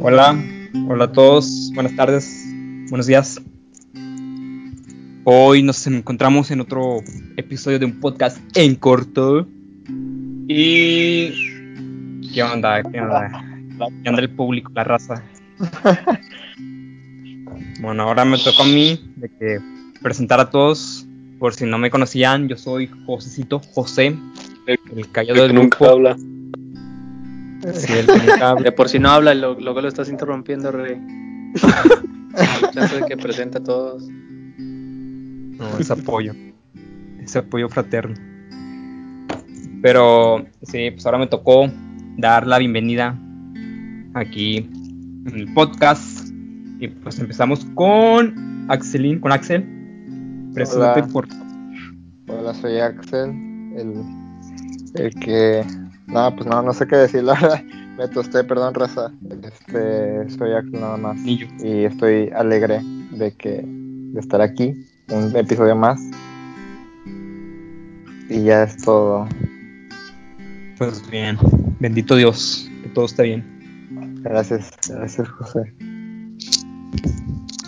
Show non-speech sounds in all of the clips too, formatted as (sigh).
Hola, hola a todos, buenas tardes, buenos días. Hoy nos encontramos en otro episodio de un podcast en corto. Y. ¿Qué onda? ¿Qué onda? ¿Qué onda el público, la raza? (laughs) Bueno, ahora me tocó a mí de que presentar a todos. Por si no me conocían, yo soy Josecito José, el callado del nunca grupo. habla. Sí, el que nunca habla. De por si no habla, lo- luego lo estás interrumpiendo, Rey. (laughs) Chance de que presente a todos. No, es apoyo. Es apoyo fraterno. Pero sí, pues ahora me tocó dar la bienvenida aquí en el podcast. Y pues empezamos con Axelín, con Axel. Preséntate Hola. por Hola, soy Axel, el, el que... No, pues no, no sé qué decir, (laughs) la verdad. Me tosté, perdón, raza. Este, soy Axel nada más. Y estoy alegre de que de estar aquí, un episodio más. Y ya es todo. Pues bien, bendito Dios, que todo esté bien. Gracias, gracias, José.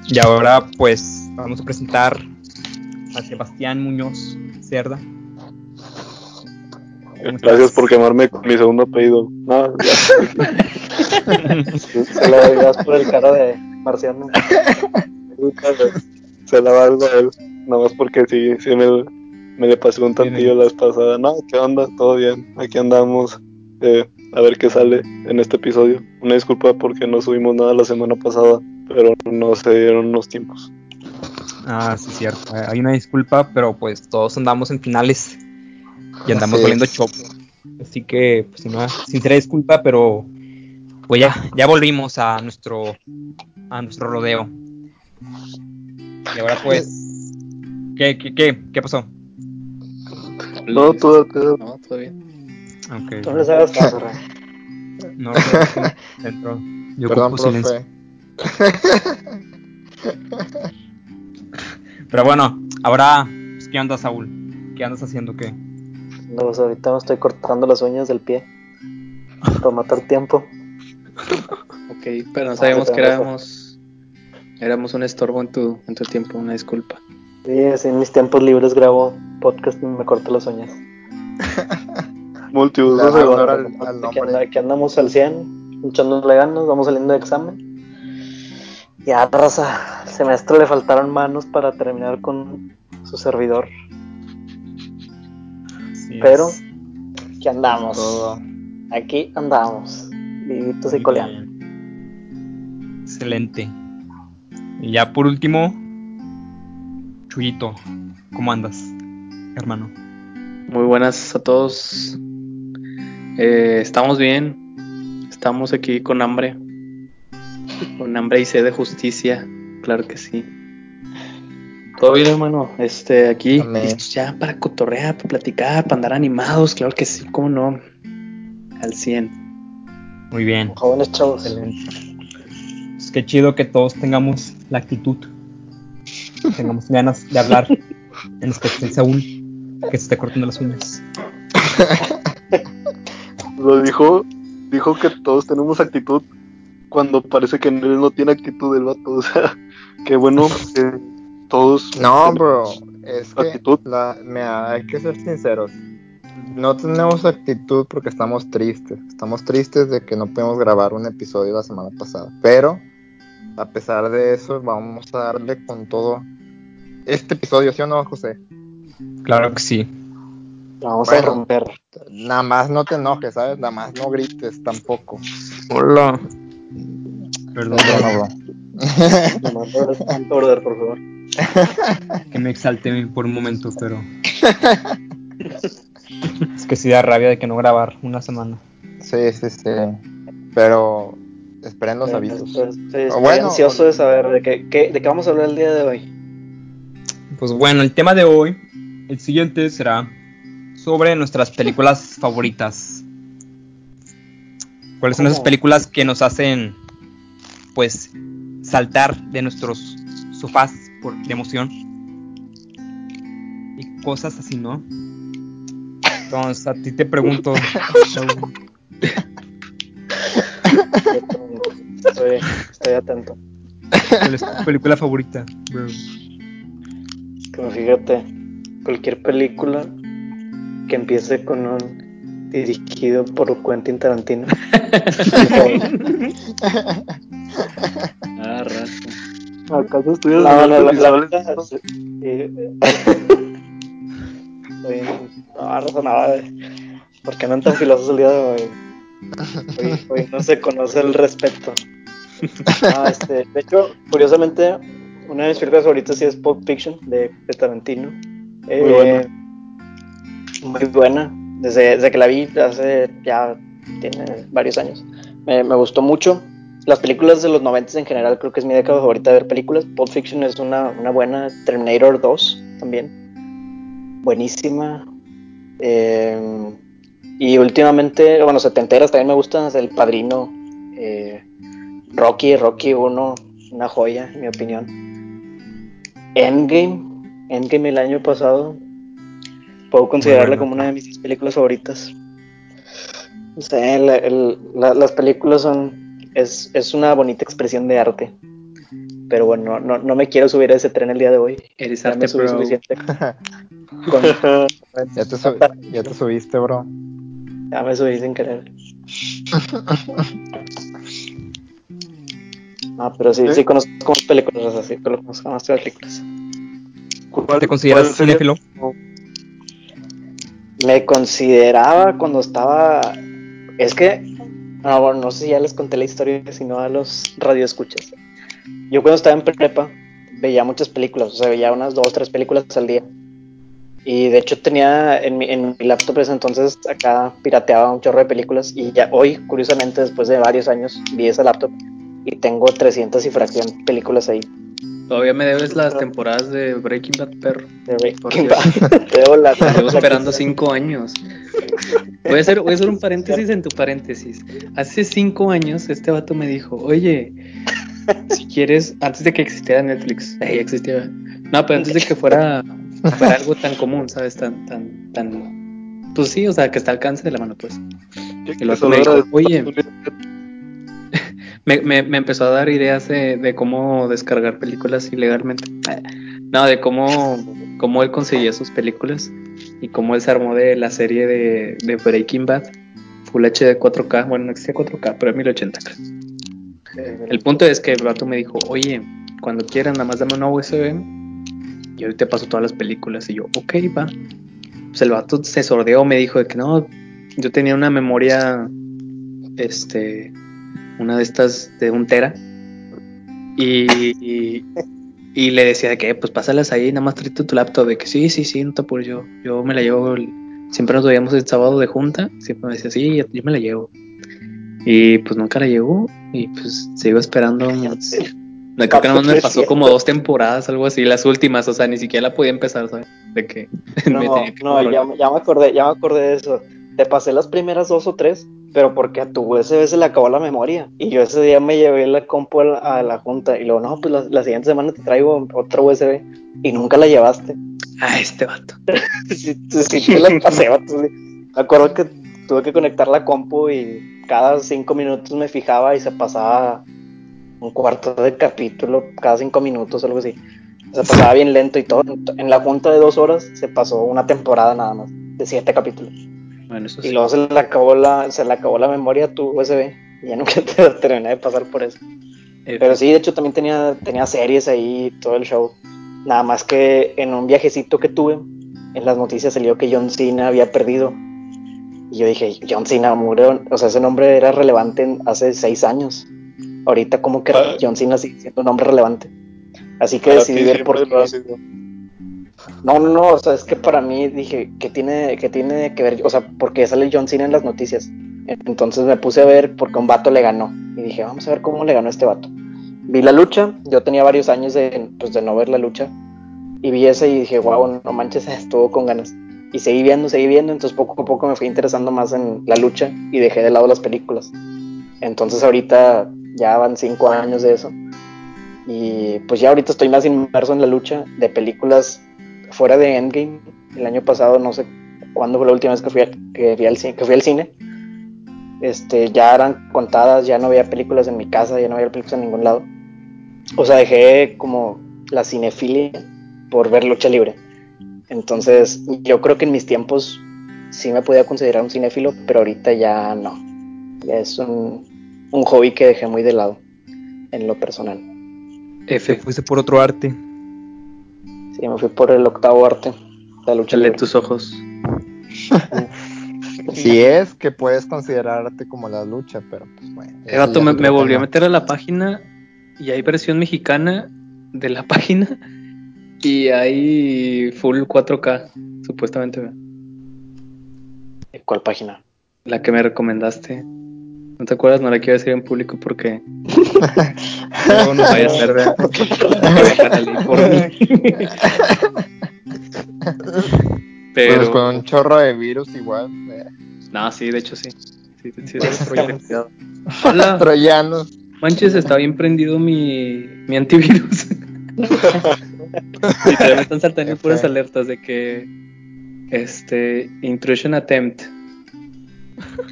Y ahora pues vamos a presentar a Sebastián Muñoz Cerda. ¿Cómo Gracias por quemarme con mi segundo apellido. No, ya. (laughs) Se lo digas por el cara de Marciano. Se la valgo a él. Nada más porque sí, sí me, me le pasé un tantillo la vez pasada. No, ¿qué onda? Todo bien. Aquí andamos. eh, a ver qué sale en este episodio. Una disculpa porque no subimos nada la semana pasada, pero no se dieron los tiempos. Ah, sí, cierto. Eh, Hay una disculpa, pero pues todos andamos en finales y andamos volviendo chopo. Así que, pues, una sincera disculpa, pero pues ya, ya volvimos a nuestro, a nuestro rodeo. Y ahora pues, ¿qué, qué, qué, qué pasó? No, todo, todo. No, todo bien. Okay. No les hagas caso. No, dentro. Yo Perdón, ocupo silencio. (laughs) Pero bueno, ahora, pues, ¿qué onda, Saúl? ¿Qué andas haciendo? ¿Qué? No, pues ahorita me estoy cortando las uñas del pie para matar tiempo. Ok, pero no sabíamos Ah, que pero- éramos. Éramos un estorbo en tu, en tu tiempo, una disculpa. Sí, así en mis tiempos libres grabo podcast y me corto las uñas. (laughs) Multiuso Le se hago va. honor al, al nombre. aquí andamos al 100, echándole ganas, vamos saliendo de examen. Ya, raza, al semestre le faltaron manos para terminar con su servidor, pero es- aquí andamos. Todo. Aquí andamos, vivitos y coleando. Excelente. Y ya por último, Chuyito, ¿cómo andas, hermano? Muy buenas a todos. Eh, estamos bien. Estamos aquí con hambre. Con hambre y sed de justicia. Claro que sí. Todo bien, hermano. Este, aquí, Amén. listos ya para cotorrear, para platicar, para andar animados. Claro que sí, cómo no. Al 100. Muy bien. Jóvenes chavos. Excelente. Pues qué chido que todos tengamos la actitud, tengamos ganas de hablar, en especial Saúl, que se esté cortando las uñas. (laughs) Lo dijo, dijo que todos tenemos actitud cuando parece que él no tiene actitud el vato. (laughs) O sea, qué bueno que todos. No, bro. Es que Actitud. la, mira, hay que ser sinceros. No tenemos actitud porque estamos tristes. Estamos tristes de que no pudimos grabar un episodio la semana pasada. Pero, a pesar de eso, vamos a darle con todo este episodio, ¿sí o no, José? Claro que sí. Vamos Bueno. a romper. Nada más no te enojes, ¿sabes? Nada más no grites tampoco. Hola. Perdón, No, no, bro. Orden, por favor. (laughs) que me exalté por un momento, pero... es que sí da rabia de que no grabar una semana. Sí, sí, sí. Pero esperen los avisos. Estoy, estoy- estoy bueno, ansioso de saber de qué, qué- de qué vamos a hablar el día de hoy. Pues bueno, el tema de hoy, el siguiente será sobre nuestras películas favoritas. ¿Cuáles son esas ¿Cómo? películas que nos hacen, pues, saltar de nuestros sofás por de emoción? y cosas así, ¿no? Entonces, a ti te pregunto, Estoy, estoy atento. ¿cuál es tu película favorita, bro? Como fíjate, cualquier película que empiece con un dirigido por Quentin Tarantino. (laughs) Ah, raza. ¿Acaso estudias No, no, la, la visuales? verdad, sí. Oye, no, razonaba. ¿Por qué no tan filosos el día de hoy? Hoy, hoy no se conoce el respeto. Ah, este, de hecho, curiosamente, una de mis películas favoritas sí es Pulp Fiction de, de Tarantino. Eh, Muy buena. Muy buena. Desde, desde que la vi hace ya tiene varios años. Me, me gustó mucho. Las películas de los 90 en general creo que es mi década favorita de ver películas. Pulp Fiction es una, una buena. Terminator 2 también. Buenísima. Eh, y últimamente, bueno, setenteras también me gustan. El Padrino. eh, Rocky, Rocky 1. Una joya, en mi opinión. Endgame. Endgame el año pasado. Puedo considerarla como una de mis 10 películas favoritas. O sea, el- el- la- las películas son. Es, es una bonita expresión de arte. Pero bueno, no, no me quiero subir a ese tren el día de hoy. Eres Ya me arte, subí bro. suficiente. (laughs) Con- Ya te, ya te subiste, bro. ya me subí sin querer. (laughs) Ah, pero sí, sí conozco más películas así, conozco más películas. ¿Cuál- ¿Te consideras cinéfilo? Me consideraba cuando estaba. Es que. No, bueno, no sé si ya les conté la historia, sino a los radioescuchas. Yo cuando estaba en prepa veía muchas películas, o sea, veía unas dos, tres películas al día. Y de hecho tenía en mi, en mi laptop ese entonces acá pirateaba un chorro de películas y ya hoy, curiosamente, después de varios años, vi esa laptop y tengo 300 y fracción películas ahí. Todavía me debes las temporadas de Breaking Bad, perro. De Breaking. Bad. (laughs) Te debo la- Llevo esperando cinco años. Voy a, hacer, voy a hacer un paréntesis en tu paréntesis. Hace cinco años este vato me dijo, oye, si quieres, antes de que existiera Netflix, eh, ya existía. No, pero antes de que fuera, fuera algo tan común, ¿sabes? Tan, tan, tan... Pues sí, o sea, que está al alcance de la mano, pues. ¿Qué- El vato qué me dijo, oye, me, me, me empezó a dar ideas de, de cómo descargar películas ilegalmente. No, de cómo, cómo él conseguía sus películas y cómo él se armó de la serie de, de Breaking Bad, Full HD 4K. Bueno, no existía 4K, pero es 1080. creo. El punto es que el vato me dijo, oye, cuando quieran, nada más dame una USB y ahorita te paso todas las películas. Y yo, ok, va. Pues el vato se sordeó, me dijo de que no, yo tenía una memoria, este, una de estas de un tera. Y, y, y le decía de que, pues pásalas ahí, nada más tráete tu laptop. De que sí, sí, sí, no te apures, yo, yo me la llevo. el- Siempre nos veíamos el sábado de junta. Siempre me decía, sí, yo me la llevo. Y pues nunca la llevó. Y pues sigo esperando. más. No, creo que nada más me pasó como dos temporadas, algo así, las últimas. O sea, ni siquiera la podía empezar, ¿sabes? De que (laughs) No, me tenía que no, ya, ya me acordé, ya me acordé de eso. Te pasé las primeras dos o tres, pero porque a tu USB se le acabó la memoria. Y yo ese día me llevé la compu a la, a la junta y luego, no, pues la, la siguiente semana te traigo otra USB y nunca la llevaste. Ah, este vato. (laughs) sí, sí, sí la pasé, vato, sí. Me acuerdo que tuve que conectar la compu y cada cinco minutos me fijaba y se pasaba un cuarto de capítulo cada cinco minutos, algo así. Se pasaba bien lento y todo. En la junta de dos horas se pasó una temporada nada más, de siete capítulos. Bueno, eso Y luego se le acabó la, se le acabó la memoria a tu USB. Y ya nunca (laughs) te terminé de pasar por eso. Pero sí, de hecho también tenía, tenía series ahí, todo el show. Nada más que en un viajecito que tuve, en las noticias salió que John Cena había perdido. Y yo dije, John Cena murió. O sea, ese nombre era relevante en- hace seis años. Ahorita como que Ah. John Cena sigue siendo un nombre relevante. Así que Para decidí ver por qué. No, no, no, o sea, es que para mí dije, ¿qué tiene, qué tiene que ver? O sea, porque sale John Cena en las noticias. Entonces me puse a ver porque un vato le ganó. Y dije, vamos a ver cómo le ganó este vato. Vi la lucha, yo tenía varios años de, pues, de no ver la lucha. Y vi ese y dije, wow, no manches, (laughs) estuvo con ganas. Y seguí viendo, seguí viendo, entonces poco a poco me fui interesando más en la lucha y dejé de lado las películas. Entonces ahorita ya van cinco años de eso. Y pues ya ahorita estoy más inmerso en la lucha de películas fuera de Endgame, el año pasado, no sé cuándo fue la última vez que fui, al, que, fui al, que fui al cine, este, ya eran contadas, ya no había películas en mi casa, ya no había películas en ningún lado. O sea, dejé como la cinefilia por ver lucha libre. Entonces, yo creo que en mis tiempos sí me podía considerar un cinéfilo, pero ahorita ya no. Ya es un, un hobby que dejé muy de lado en lo personal. Te fuiste por otro arte. Sí, me fui por el octavo arte, la lucha libre. tus ojos. (laughs) Si es que puedes considerarte como la lucha, pero pues bueno. Ya me, me volví a meter a la página y hay versión mexicana de la (laughs) página y hay full 4K, supuestamente. ¿Cuál página? La que me recomendaste. ¿No te acuerdas? No la quiero decir en público porque (laughs) Luego nos vaya a por mí. Pues Pero, con un chorro de virus igual. eh, no, sí, de hecho sí. Sí, sí, cuidado. Hola, Troyanos. manches, está bien prendido mi, mi antivirus. (laughs) Literal, me están saltando puras alertas de que este intrusion attempt.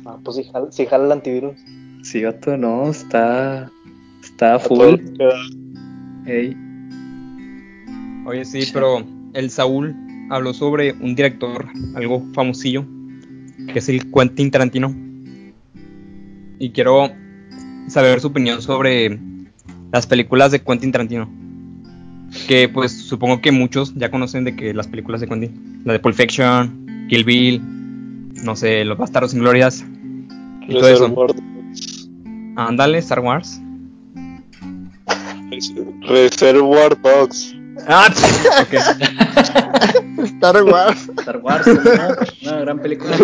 Ah, pues sí jala, el antivirus. Sí, vato, no, está está A full. Oye, sí, pero el Saúl habló sobre un director, algo famosillo, que es el Quentin Tarantino. Y quiero saber su opinión sobre las películas de Quentin Tarantino. Que pues supongo que muchos ya conocen de que las películas de Quentin, la de Pulp Fiction, Kill Bill, no sé, Los Bastardos sin Glorias y todo eso. Ándale, Star Wars. Reservoir Dogs. Ah, (laughs) ok. Star Wars. Star Wars, ¿no? una gran película.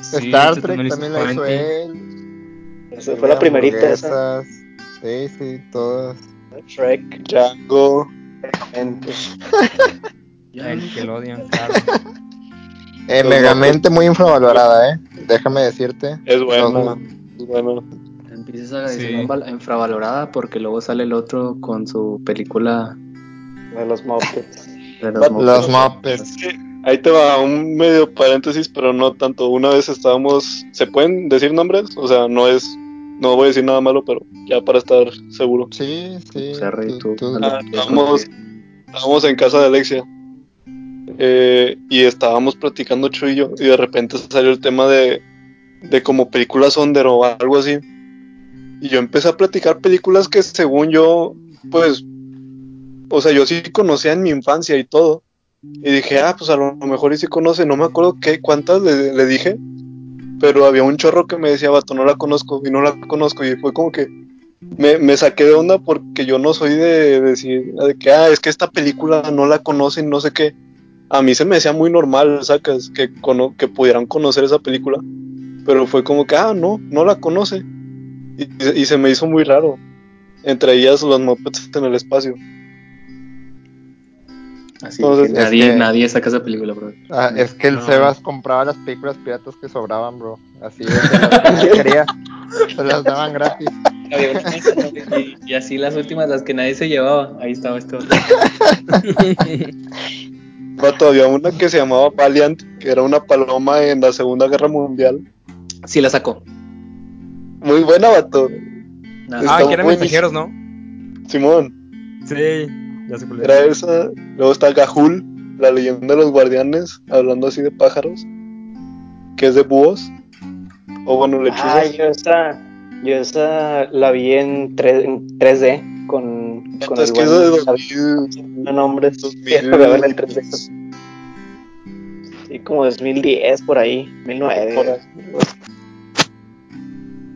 Sí, Star Trek también la hizo él. Esa fue la primerita esa. Sí, sí, todas. Shrek. Django. El que lo odian, claro. (laughs) Eh, Megamente muy infravalorada, ¿eh? Déjame decirte. Es bueno. Es bueno. Empiezas a decir infravalorada porque luego sale el otro con su película De los Muppets. de los Los Muppets. Ahí te va un medio paréntesis, pero no tanto. Una vez estábamos. ¿Se pueden decir nombres? O sea, no es. No voy a decir nada malo, pero ya para estar seguro. Sí, sí. O sea, Rey, tú, tú- Ah. Estábamos en casa de Alexia. Eh, y estábamos platicando Chu y yo. Y de repente salió el tema de. De como películas under o algo así. Y yo empecé a platicar películas que según yo. Pues. O sea, yo sí conocía en mi infancia y todo. Y dije, ah, pues a lo mejor y sí conoce. No me acuerdo qué, cuántas le, dije. Pero había un chorro que me decía, vato, no la conozco. Y no la conozco. Y fue como que me, me saqué de onda porque yo no soy de, decir de que, ah, es que esta película no la conocen, no sé qué. A mí se me decía muy normal, sacas, que, cono- que pudieran conocer esa película. Pero fue como que, ah, no, no la conoce. Y, y se me hizo muy raro. Entre ellas los Muppets en el espacio. Así Entonces, que nadie, es que- nadie saca esa película, bro. Ah, es que el No. Sebas compraba las películas piratas que sobraban, bro. Así es, se las que quería. Se las daban gratis. (laughs) Y, y así las últimas, las que nadie se llevaba. Ahí estaba esto. (laughs) Vato, había una que se llamaba Valiant, que era una paloma en la Segunda Guerra Mundial. Sí la sacó. Muy buena, vato. Ah, que eran buenísimo. mensajeros, ¿no? Simón. Sí, ya es. Era esa. Luego está Gahul, la leyenda de los guardianes, hablando así de pájaros. Que es de búhos. O bueno, Ah, lechuzas. yo esa, yo esa la vi en, 3, en 3D con, con es el que buen eso David 2000. nombres. 2000. Quiero verla en 3D. Sí, como 2010 por ahí, 2009. Por ahí.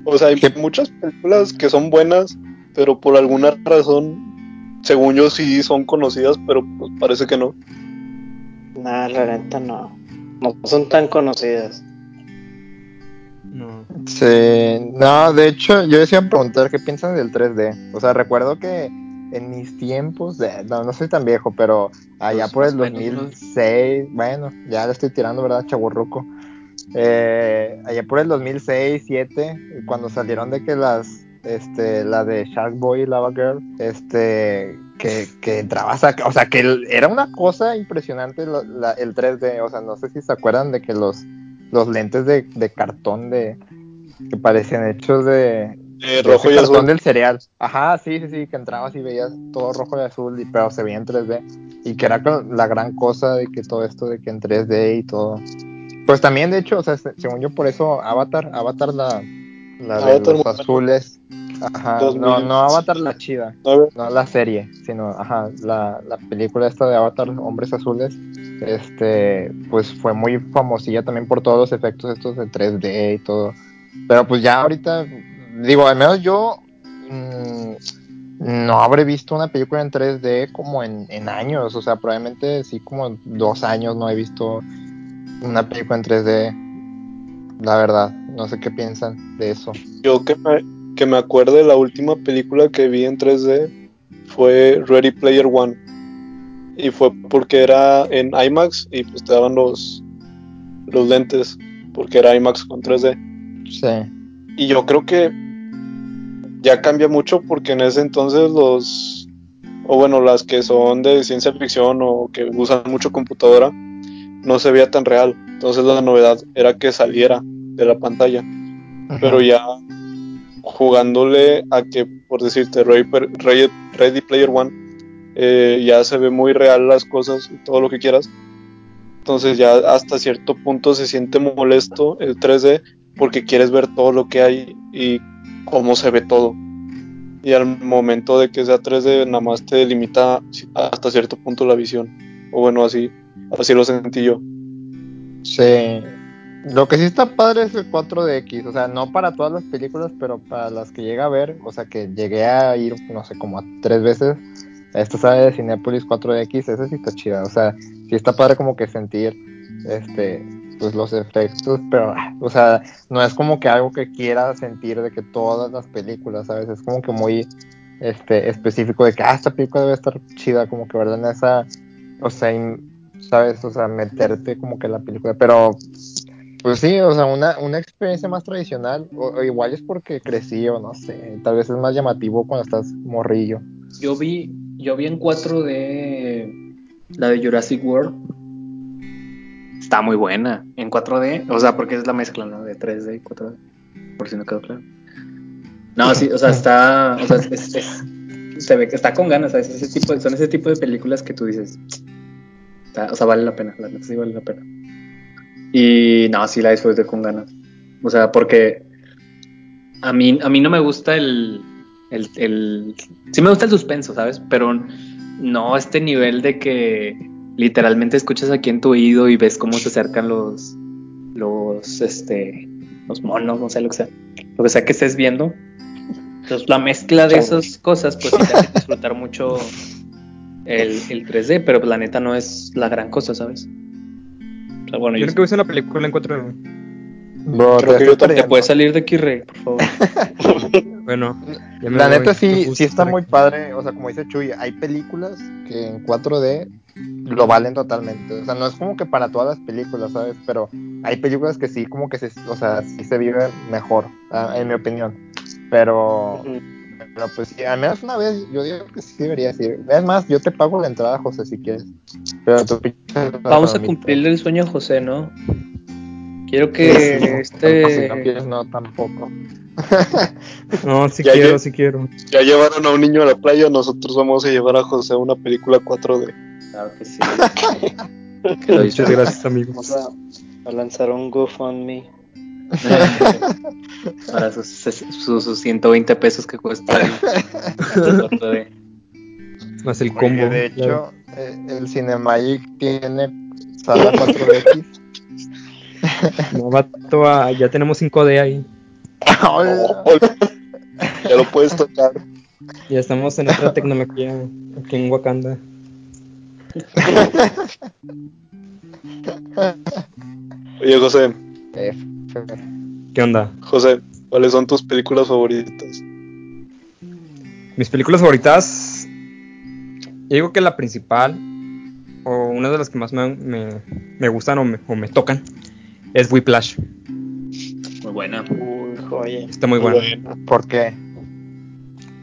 O sea, hay muchas películas que son buenas, pero por alguna razón, según yo sí son conocidas, pero pues parece que no. Nah, la neta no. No son tan conocidas. No. Sí, no, de hecho, yo decía preguntar qué piensan del 3D. O sea, recuerdo que en mis tiempos, de, no, no soy tan viejo, pero allá Pues, por el más o menos, 2006, bueno, ya le estoy tirando, ¿verdad? Chaburruco. Eh, allá por el 2006, 2007, cuando salieron de que las, este, la de Shark Boy y Lava Girl, este, que, que entrabas a, o sea, que el- era una cosa impresionante la- el 3D, o sea, no sé si se acuerdan de que los, los lentes de, de cartón de que parecían hechos de, Eh, rojo y azul. del cereal. Ajá, sí, sí, sí, que entrabas y veías todo rojo y azul, y, pero se veía en 3D. Y que era la gran cosa de que todo esto de que en 3D y todo. Pues también, de hecho, o sea, se- según yo, por eso Avatar, Avatar la, la de Avatar los azules. Ajá, no, no Avatar la chida, no la serie, sino, ajá, la, la película esta de Avatar, Hombres Azules, este, pues fue muy famosilla también por todos los efectos estos de 3D y todo. Pero pues ya ahorita, digo, al menos yo mm, no habré visto una película en 3D como en, en años, o sea, probablemente sí como dos años no he visto una película en 3D, la verdad, no sé qué piensan de eso. yo que me, que me acuerde, la última película que vi en 3D fue Ready Player One. Y fue porque era en IMAX y pues te daban los, los lentes, porque era IMAX con 3D. Sí. Y yo creo que ya cambia mucho porque en ese entonces los, o bueno, las que son de ciencia ficción o que usan mucho computadora, no se veía tan real. Entonces la novedad era que saliera de la pantalla. Pero ya jugándole a que, por decirte, Ready, Per- Ready- Ready Player One, eh, ya se ve muy real las cosas y todo lo que quieras. Entonces ya hasta cierto punto se siente molesto el 3D porque quieres ver todo lo que hay y cómo se ve todo. Y al momento de que sea 3D nada más te limita hasta cierto punto la visión. O bueno, así, así lo sentí yo. Sí. Lo que sí está padre es el 4DX, o sea, no para todas las películas, pero para las que llega a ver, o sea, que llegué a ir, no sé, como a tres veces esta sala de Cinepolis 4DX, esa sí está chida, o sea, sí está padre como que sentir, este, pues los efectos, pero, o sea, no es como que algo que quiera sentir de que todas las películas, ¿sabes? Es como que muy, este, específico de que, ah, esta película debe estar chida, como que, ¿verdad? En esa, o sea, ¿sabes? O sea, meterte como que en la película, pero pues sí, o sea, una, una experiencia más tradicional, o, o igual es porque crecí o no sé, tal vez es más llamativo cuando estás morrillo. Yo vi, yo vi en 4D la de Jurassic World. Está muy buena en 4D, o sea, porque es la mezcla, ¿no? De 3D y 4D, por si no quedó claro. No, sí, o sea, está, o sea, es- se ve que está con ganas, ¿sabes? Ese tipo, son ese tipo de películas que tú dices, o sea, vale la pena, sí vale la pena. Y no, sí la disfruté con ganas. O sea, porque a mí, a mí no me gusta el, el, el- Sí me gusta el suspenso, ¿sabes? Pero no este nivel de que literalmente escuchas aquí en tu oído y ves cómo se acercan los... Los, este... Los monos, no sé lo que sea. Lo que sea que estés viendo. Entonces la mezcla de esas cosas, pues sí te hace disfrutar mucho el, el 3D, pero pues, la neta no es la gran cosa, ¿sabes? O sea, bueno, Yo yo, creo que hice una película en 4 Bro, Creo te que yo te puedes salir de aquí, Rey, por favor. (laughs) Bueno, La neta No sí, sí está muy padre, o sea, como dice Chuy, hay películas que en 4D lo valen totalmente, o sea, no es como que para todas las películas, ¿sabes? Pero hay películas que sí, como que se, o sea, sí se vive mejor, ah, en mi opinión, pero... Pero pues sí, al menos una vez yo digo que sí debería ir. Es más, yo te pago la entrada, José, si quieres. Pero tú Vamos a cumplirle el sueño a José, ¿no? Quiero Sí, que sí, Si no este... quieres, no, tampoco. No, (laughs) si quiero, si quiero. Ya llevaron a un niño a la playa, nosotros vamos a llevar a José a una película 4D. Claro que sí. Que lo Muchas gracias, amigos. Vamos a, a lanzar un GoFundMe. (laughs) Para sus, sus, sus 120 pesos que cuesta el, el 4D. Más el Oye, combo. de hecho, eh, el Cinemagic tiene sala 4DX. No, vato, ah, ya tenemos 5D ahí. Oh, ya lo puedes tocar. Ya estamos en otra tecnología aquí en Wakanda. Oye, José. ¿Qué onda? José, ¿cuáles son tus películas favoritas? Mis películas favoritas. Yo digo que la principal, o una de las que más me, me- me gustan o me, o me tocan, es Whiplash. Muy buena. Uy, joya. Está muy buena. ¿Por qué?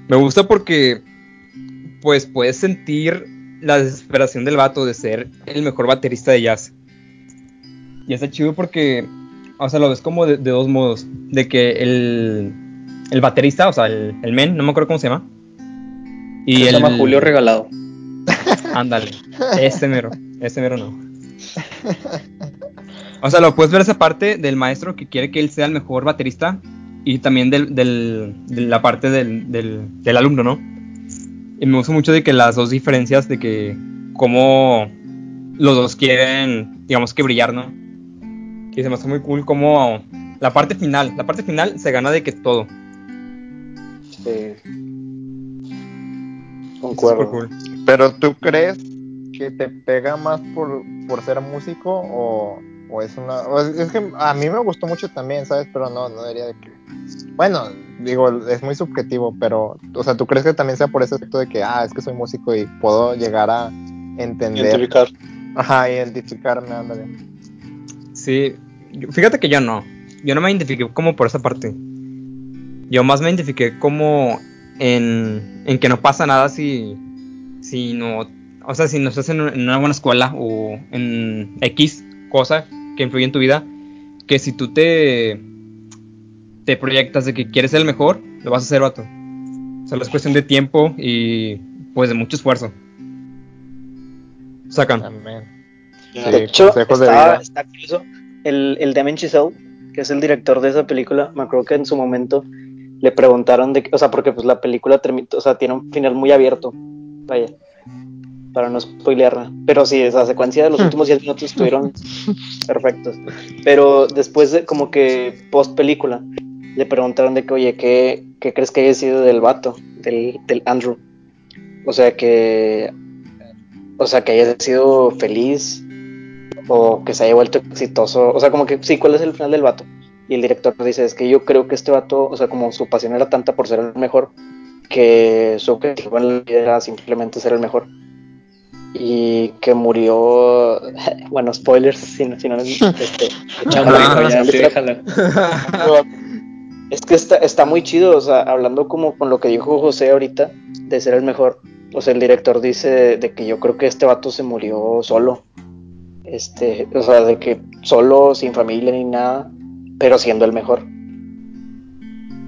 Me gusta porque pues puedes sentir la desesperación del vato de ser el mejor baterista de jazz. Y está chido porque, o sea, lo ves como de, de dos modos. De que el, el baterista, o sea, el, el men, no me acuerdo cómo se llama. Y se el, llama Julio Regalado. (laughs) Ándale, ese mero, ese mero no. O sea, lo puedes ver esa parte del maestro que quiere que él sea el mejor baterista y también del, del- de la parte del, del, del alumno, ¿no? Y me gusta mucho de que las dos diferencias de que cómo los dos quieren, digamos que brillar, ¿no? Y se me hace muy cool como la parte final, la parte final se gana de que todo. Sí. Concuerdo. cool. Pero tú crees que te pega más por, por ser músico o, o es una... o es, es que a mí me gustó mucho también, ¿sabes? Pero no, no diría de que... Bueno, digo, es muy subjetivo, pero, o sea, ¿tú crees que también sea por ese aspecto de que, ah, es que soy músico y puedo llegar a entender... Identificar. Ajá, identificarme, ándale. Sí, fíjate que yo no. Yo no me identifiqué como por esa parte. Yo más me identifiqué como en, en que no pasa nada si, si no, o sea, si no estás en, en una buena escuela o en X cosa que influye en tu vida, que si tú te, te proyectas de que quieres ser el mejor, lo vas a hacer, vato. Solo es cuestión de tiempo y pues de mucho esfuerzo. Sacan. Sí, de hecho, está, está curioso. El, el Damien Chazelle, que es el director de esa película, me acuerdo que en su momento le preguntaron de, o sea, porque pues la película termina, o sea, tiene un final muy abierto, vaya, para no spoilearla, pero sí, esa secuencia de los últimos 10 minutos estuvieron (laughs) perfectos, pero después de como que post película, le preguntaron de que, oye, ¿qué, qué crees que haya sido del vato, del, del Andrew? O sea, que, o sea, que haya sido feliz, o que se haya vuelto exitoso. O sea, como que sí, ¿cuál es el final del vato? Y el director dice, es que yo creo que este vato, o sea, como su pasión era tanta por ser el mejor, que su objetivo en la vida era simplemente ser el mejor. Y que murió, (laughs) bueno, spoilers, si no, si no (laughs) este, (laughs) es que está, está muy chido, o sea, hablando como con lo que dijo José ahorita, de ser el mejor. O sea, el director dice de que yo creo que este vato se murió solo. Este, o sea, de que solo, sin familia ni nada, pero siendo el mejor.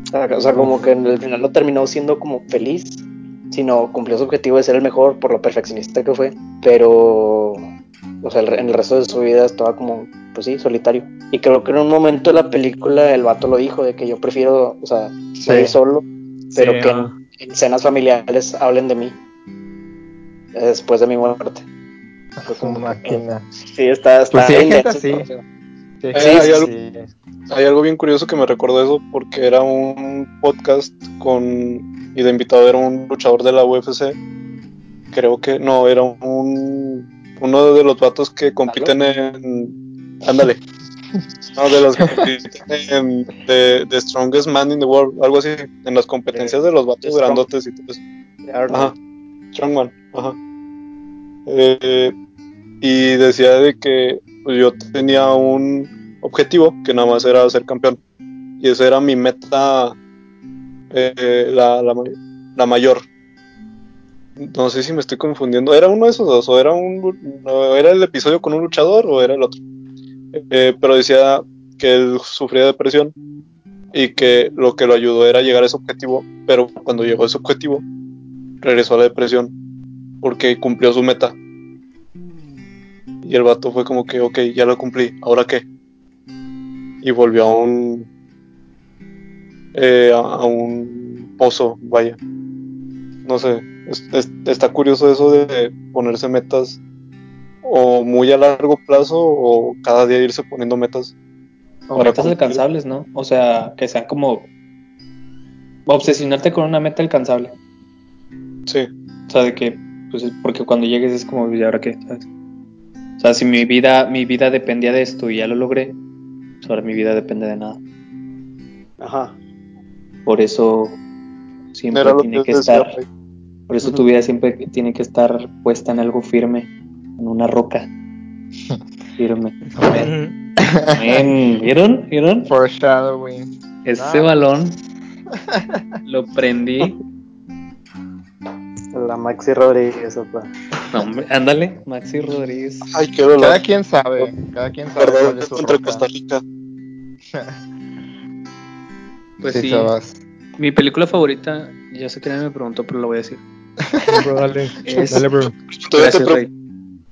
O sea, o sea, como que en el final no terminó siendo como feliz, sino cumplió su objetivo de ser el mejor por lo perfeccionista que fue, pero, o sea, el re- en el resto de su vida estaba como, pues sí, solitario. Y creo que en un momento de la película el vato lo dijo, de que yo prefiero, o sea, morir solo, pero Sí, que ah. en, en cenas familiares hablen de mí eh, después de mi muerte. Su máquina. sí, está, está Pues sí, hay gente así. Sí, Eh, sí, hay sí, algo- sí. Hay algo bien curioso que me recordó eso porque era un podcast con y de invitado era un luchador de la UFC. Creo que no, era un uno de los vatos que compiten en ándale. No, de los que compiten en The, The Strongest Man in the World, algo así, en las competencias de los vatos grandotes y todo eso. Ajá. Strongman, ajá. Eh, y decía de que yo tenía un objetivo que nada más era ser campeón. Y esa era mi meta, eh, la, la, la mayor. No sé si me estoy confundiendo. ¿Era uno de esos dos? ¿O era, un, era el episodio con un luchador o era el otro? Eh, pero decía que él sufría depresión y que lo que lo ayudó era llegar a ese objetivo. Pero cuando llegó a ese objetivo, regresó a la depresión porque cumplió su meta. Y el vato fue como que, ok, ya lo cumplí, ¿ahora qué? Y volvió a un. eh, a un pozo, vaya. No sé, es- es- está curioso eso de ponerse metas o muy a largo plazo o cada día irse poniendo metas. O metas cumplir. alcanzables, ¿no? O sea, que sean como obsesionarte con una meta alcanzable. Sí, O sea, de que, pues, porque cuando llegues es como, ¿y ahora qué? ¿Sabes? O sea, si mi vida, mi vida dependía de esto y ya lo logré, pues ahora mi vida depende de nada. Ajá. Por eso siempre era tiene que estar. Por eso tu vida siempre tiene que estar puesta en algo firme, en una roca. (laughs) Firme. Amén. Amén. ¿Vieron? ¿Vieron? Foreshadowing. Ese Ah. balón (laughs) lo prendí. La Maxi Rodríguez, opa. No, hombre, ándale, Maxi Rodríguez. Ay, qué dolor. Cada quien sabe, cada quien sabe Perdón, cuál es su contra roca. Costa Rica. (laughs) Pues sí, sí, mi película favorita, ya sé que nadie me preguntó, pero lo voy a decir. Bro, dale. (laughs) Es- Dale, bro. Te Gracias, pre- Rey.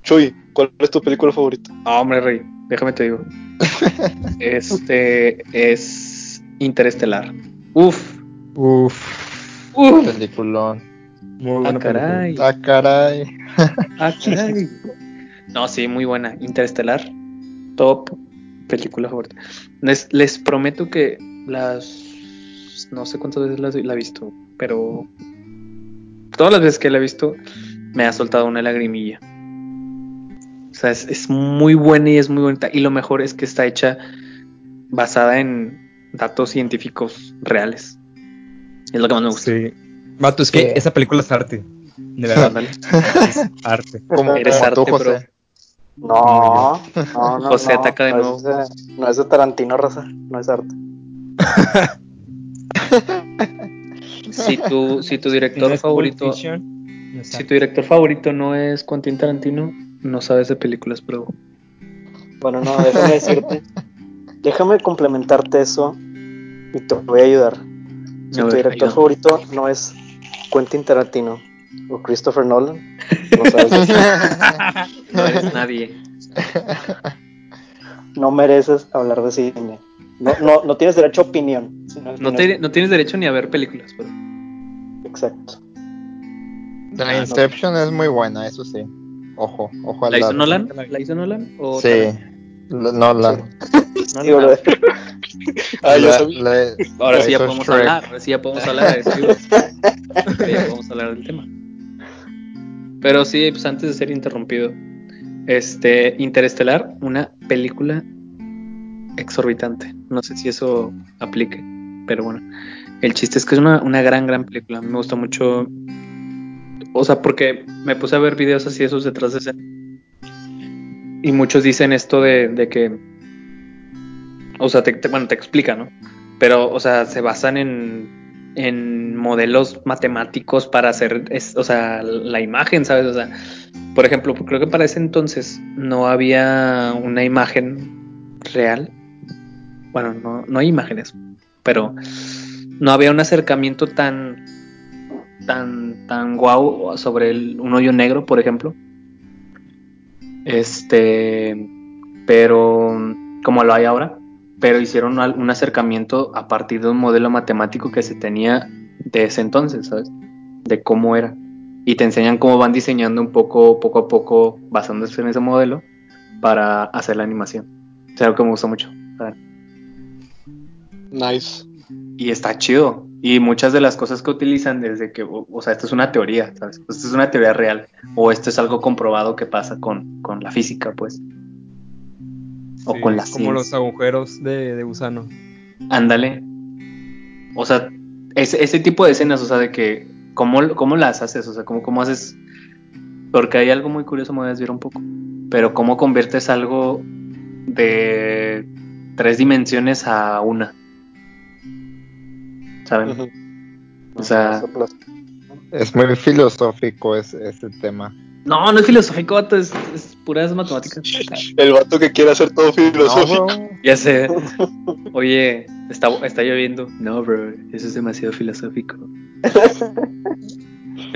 Chuy, ¿cuál es tu película favorita? Ah, hombre, Rey, déjame te digo. (laughs) Este es Interestelar. Uf, Uf. uf. Peliculón. Muy Ah, buena caray. Ah, caray. (laughs) Ah, caray. No, sí, muy buena. Interestelar. Top película favorita. Les, les prometo que las. No sé cuántas veces la he visto, pero. Todas las veces que la he visto, me ha soltado una lagrimilla. O sea, es, es muy buena y es muy bonita. Y lo mejor es que está hecha basada en datos científicos reales. Es lo que más me gusta. Sí. Vato, es que Sí. esa película es arte. De verdad. Es arte. (laughs) Como, Eres como tú, arte, José. bro. No, no, no. José no, ataca de no nuevo. Es no es de Tarantino, raza. No es arte. (laughs) Si (laughs) tu, si tu Si no director favorito. Fiction, no es Si tu director favorito no es Quentin Tarantino, no sabes de películas, pero Bueno, no, déjame decirte. déjame complementarte eso y te voy a ayudar. Si A tu ver, director ayúdame. favorito no es Quentin Tarantino o Christopher Nolan, no, sabes de eso. (laughs) no eres nadie. No mereces hablar de cine. No, no, no tienes derecho a opinión. sino No, te- no tienes derecho ni a ver películas, pero Exacto. La Inception es muy buena, eso sí. Ojo, ojo al ¿la hizo. Nolan? ¿La hizo Nolan? ¿O Sí. Nolan. Sí, (laughs) bro. (laughs) Ah, La- Ahora la sí ya podemos Shrek. hablar, ahora sí ya podemos hablar de eso. ya podemos hablar del tema. Pero sí, pues antes de ser interrumpido, este Interestelar, una película exorbitante. No sé si eso aplique, pero bueno. El chiste es que es una, una gran, gran película. Me gusta mucho. O sea, porque me puse a ver videos así esos detrás de escena. Y muchos dicen esto de, de que. O sea, te, bueno, te explica, ¿no? Pero, o sea, se basan en, en modelos matemáticos para hacer, es- o sea, la imagen, ¿sabes? O sea, por ejemplo, creo que para ese entonces no había una imagen real. Bueno, no, no hay imágenes, pero no había un acercamiento tan, tan, tan guau sobre un hoyo negro, por ejemplo. Este, pero como lo hay ahora, pero hicieron un acercamiento a partir de un modelo matemático que se tenía de ese entonces, ¿sabes? De cómo era. Y te enseñan cómo van diseñando un poco, poco a poco, basándose en ese modelo, para hacer la animación. Es algo que me gusta mucho. Nice. Y está chido. Y muchas de las cosas que utilizan desde que, o, o sea, esto es una teoría, ¿sabes? Esto es una teoría real. O esto es algo comprobado que pasa con, con la física, pues. O Sí, con la Como ciencia. los agujeros de, de gusano. Ándale. O sea, ese, ese tipo de escenas, o sea, de que, ¿cómo, cómo las haces? O sea, ¿cómo, cómo haces? Porque hay algo muy curioso, me voy a desviar un poco. Pero ¿cómo conviertes algo de tres dimensiones a una? ¿Saben? Ujú. O sea, Es muy filosófico ese, ese tema. no, no es filosófico, vato, es, es puras matemáticas. El vato que quiere hacer todo No, filosófico. bro. Ya sé. Oye, está, está lloviendo. No, bro, eso es demasiado filosófico.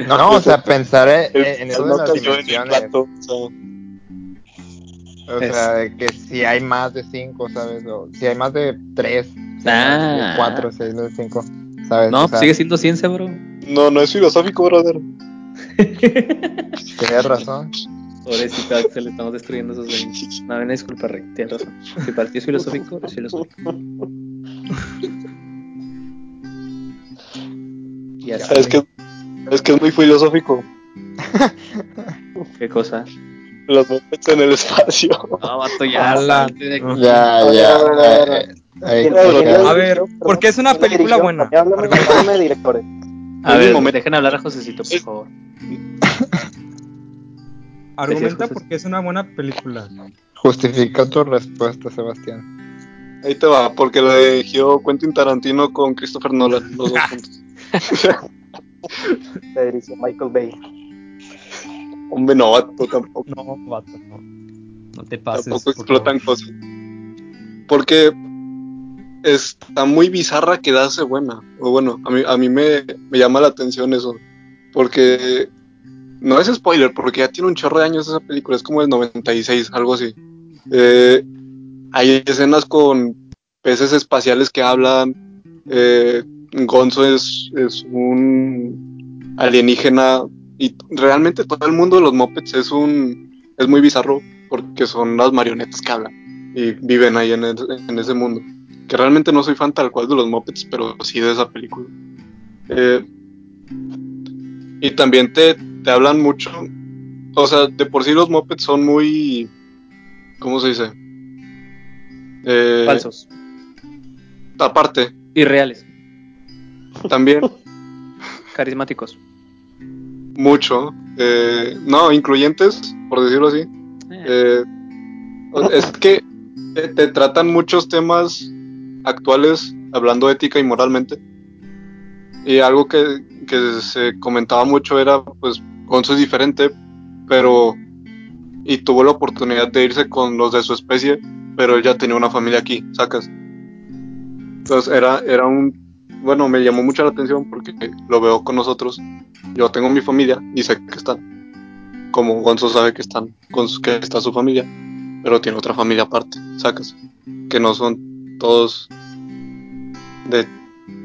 No, o sea, pensar (laughs) en, El- en eso no de las dimensiones. plato, o sea, O sea, de que si hay más de cinco, ¿sabes? O si hay más de tres, Ah. de cuatro, si hay más de cinco, ¿sabes? No, O sea, sigue siendo ciencia, bro. no, no es filosófico, brother. Tienes razón. Pobrecito Axel, le estamos destruyendo sus sueños. No, una disculpa, Rey, tienes razón. Si para ti es filosófico, es filosófico. Y así, ¿Sabes qué? ¿Sabes qué es muy filosófico? ¿Qué cosa? Los mopeds en el espacio. No, vato, ya. Ya, A ver, ya. A ver, a ver, a ver. ¿Quién- quién la A ver, dirigió? ¿por qué es una ¿Quién la película buena? Háblame, de directores. A ver, momento. dejen hablar a Josecito, por favor. (laughs) Argumenta porque es una buena película. Justifica tu respuesta, Sebastián. Ahí te va, porque lo dirigió Quentin Tarantino con Christopher Nolan, los dos juntos. (laughs) La dirigió Michael Bay. Hombre, no, vato, tampoco, No, vato, no. No te pases. tampoco explotan cosas. Porque está muy bizarra que hace buena. O bueno, a mí, a mí me, me llama la atención eso. Porque no es spoiler, porque ya tiene un chorro de años esa película, es como el 96, algo así. Eh, hay escenas con peces espaciales que hablan. Eh, Gonzo es, es un alienígena y realmente todo el mundo de los mopeds es un es muy bizarro porque son las marionetas que hablan y viven ahí en, en ese mundo. Que realmente no soy fan tal cual de los mopeds, pero sí de esa película. Eh, y también te, te hablan mucho, o sea, de por sí los mopeds son muy, ¿cómo se dice? Eh, Falsos. Aparte, Irreales. también (laughs) Carismáticos. mucho, eh, no, incluyentes, por decirlo así. Eh, es que te, te tratan muchos temas actuales, hablando ética y moralmente. Y algo que, que se comentaba mucho era, pues, Gonzo es diferente, pero... Y tuvo la oportunidad de irse con los de su especie, pero él ya tenía una familia aquí, sacas. Entonces era, era un... Bueno, me llamó mucho la atención porque lo veo con nosotros. Yo tengo mi familia y sé que están como Gonzo sabe que están con que está su familia, pero tiene otra familia aparte, sacas, que no son todos de,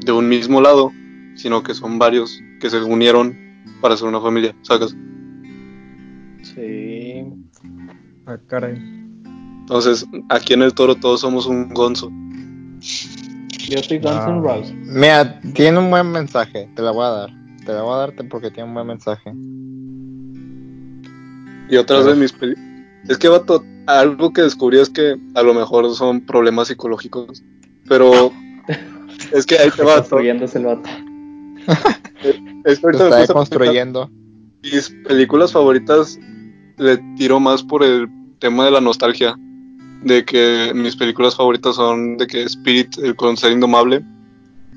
de un mismo lado, sino que son varios que se unieron para hacer una familia, sacas. sí. Ah, caray. Entonces, aquí en el toro todos somos un Gonzo. Yo soy Guns Ah. N' Roses. Mira, tiene un buen mensaje, te la voy a dar. Te la voy a darte porque tiene un buen mensaje. Y otras Pero- de mis peli- Es que, vato, algo que descubrí es que a lo mejor son problemas psicológicos, pero (laughs) es que ahí te va. Construyéndose el vato. (laughs) Es que ahorita está construyendo. Mis películas favoritas le tiro más por el tema de la nostalgia. De que mis películas favoritas son de que Spirit, el con ser indomable,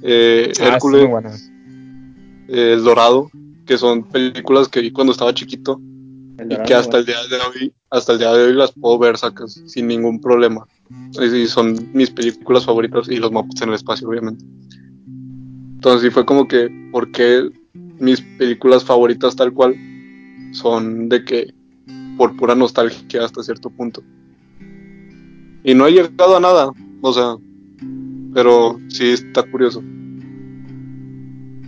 eh, Ah, Hércules, eh, El Dorado, que son películas que vi cuando estaba chiquito El y que hasta el día de hoy, hasta el día de hoy las puedo ver sacas sin ningún problema. Y, son mis películas favoritas y los mapas en el espacio, obviamente. Entonces sí fue como que, ¿por qué mis películas favoritas tal cual son de que por pura nostalgia hasta cierto punto? Y no he llegado a nada, o sea, pero sí está curioso.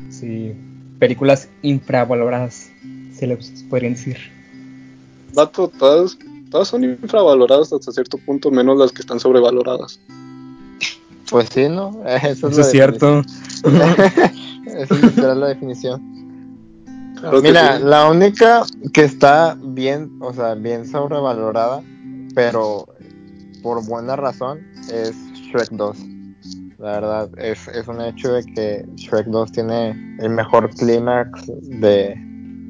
Sí. Películas infravaloradas, se le podrían decir. Vato, todas, todas son infravaloradas hasta cierto punto, menos las que están sobrevaloradas. Pues sí, ¿no? (laughs) Es, Eso es cierto. (laughs) Esa es literal la definición. Claro Mira, sí. la única que está bien, o sea, bien sobrevalorada, pero por buena razón, es Shrek 2. La verdad, es, es un hecho de que Shrek 2 tiene el mejor clímax de,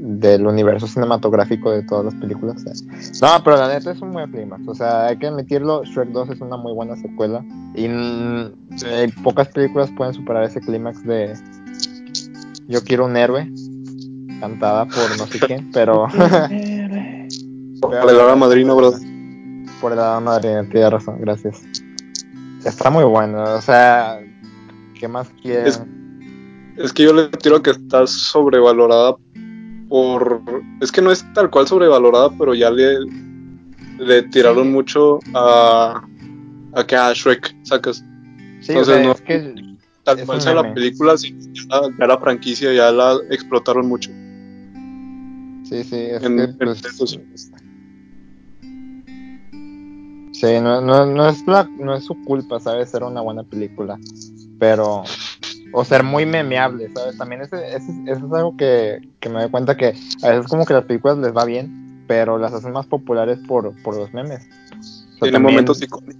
del universo cinematográfico de todas las películas. No, pero la neta es un buen clímax. O sea, hay que admitirlo, Shrek 2 es una muy buena secuela. Y mm, eh, pocas películas pueden superar ese clímax de Yo quiero un héroe, cantada por no sé (laughs) quién, (laughs) pero... Por el hora madrina, bro. Por el hada madrina, tienes razón, gracias. Está muy bueno, o sea, ¿qué más quieren? Es- Es que yo le tiro que está sobrevalorada por... Es que no es tal cual sobrevalorada, pero ya le, le tiraron mucho a... A que a Shrek, sacas. sí, entonces o sea, no- es que Tal cual sea la película, sí, ya, ya la franquicia ya la explotaron mucho. sí, sí, es en- que en pues, esos- sí, no, no, no es la, no es su culpa, ¿sabes? Ser una buena película, pero o ser muy memeable, ¿sabes? También ese, ese- eso es algo que, que me doy cuenta que a veces como que las películas les va bien, pero las hacen más populares por, por los memes. O sea, Tiene también- momentos icónicos.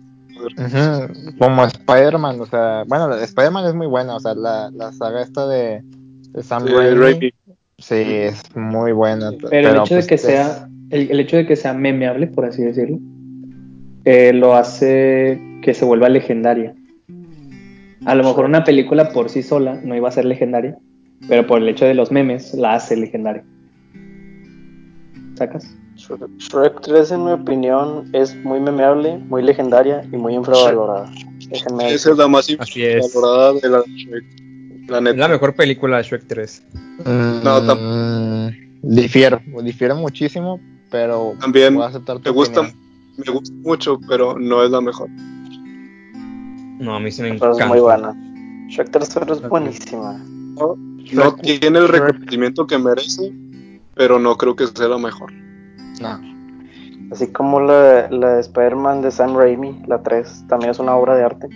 Como Spider-Man, o sea, bueno, la- Spider-Man es muy buena, o sea, la, la saga esta de, de Sam Sí, Raimi, Raimi. sí, es muy buena. Pero, el hecho pues, de que es- sea, el, el hecho de que sea memeable, por así decirlo, eh, lo hace que se vuelva legendaria. A lo mejor una película por sí sola no iba a ser legendaria, pero por el hecho de los memes la hace legendaria. ¿Sacas? Shrek- Shrek 3, en mi opinión, es muy memeable, muy legendaria y muy infravalorada. Déjenme Esa es la más Así es. valorada de la Shrek. La Es neta. la mejor película de Shrek 3. No, Mm, difiero, difiero muchísimo, pero También voy a aceptar tu me gusta, me gusta mucho, pero no es la mejor. No, a mí sí me Pero encanta. es muy buena. Shrek 3 es buenísima. No tiene el reconocimiento que merece, pero no creo que sea la mejor. No. Así como la, la de Spider-Man de Sam Raimi, la 3, también es una obra de arte.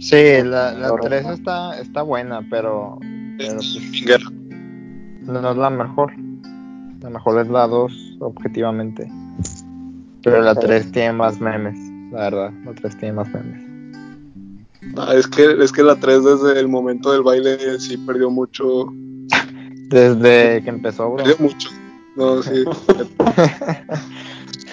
Sí, la, la Correcto. 3 está, está buena, pero, pero Es pues, no es la mejor. La mejor es la 2, objetivamente. Pero la 3 tiene más memes, la verdad. La 3 tiene más memes. Es que es que la 3 desde el momento del baile sí perdió mucho, Desde que empezó, bro. perdió mucho. No, sí.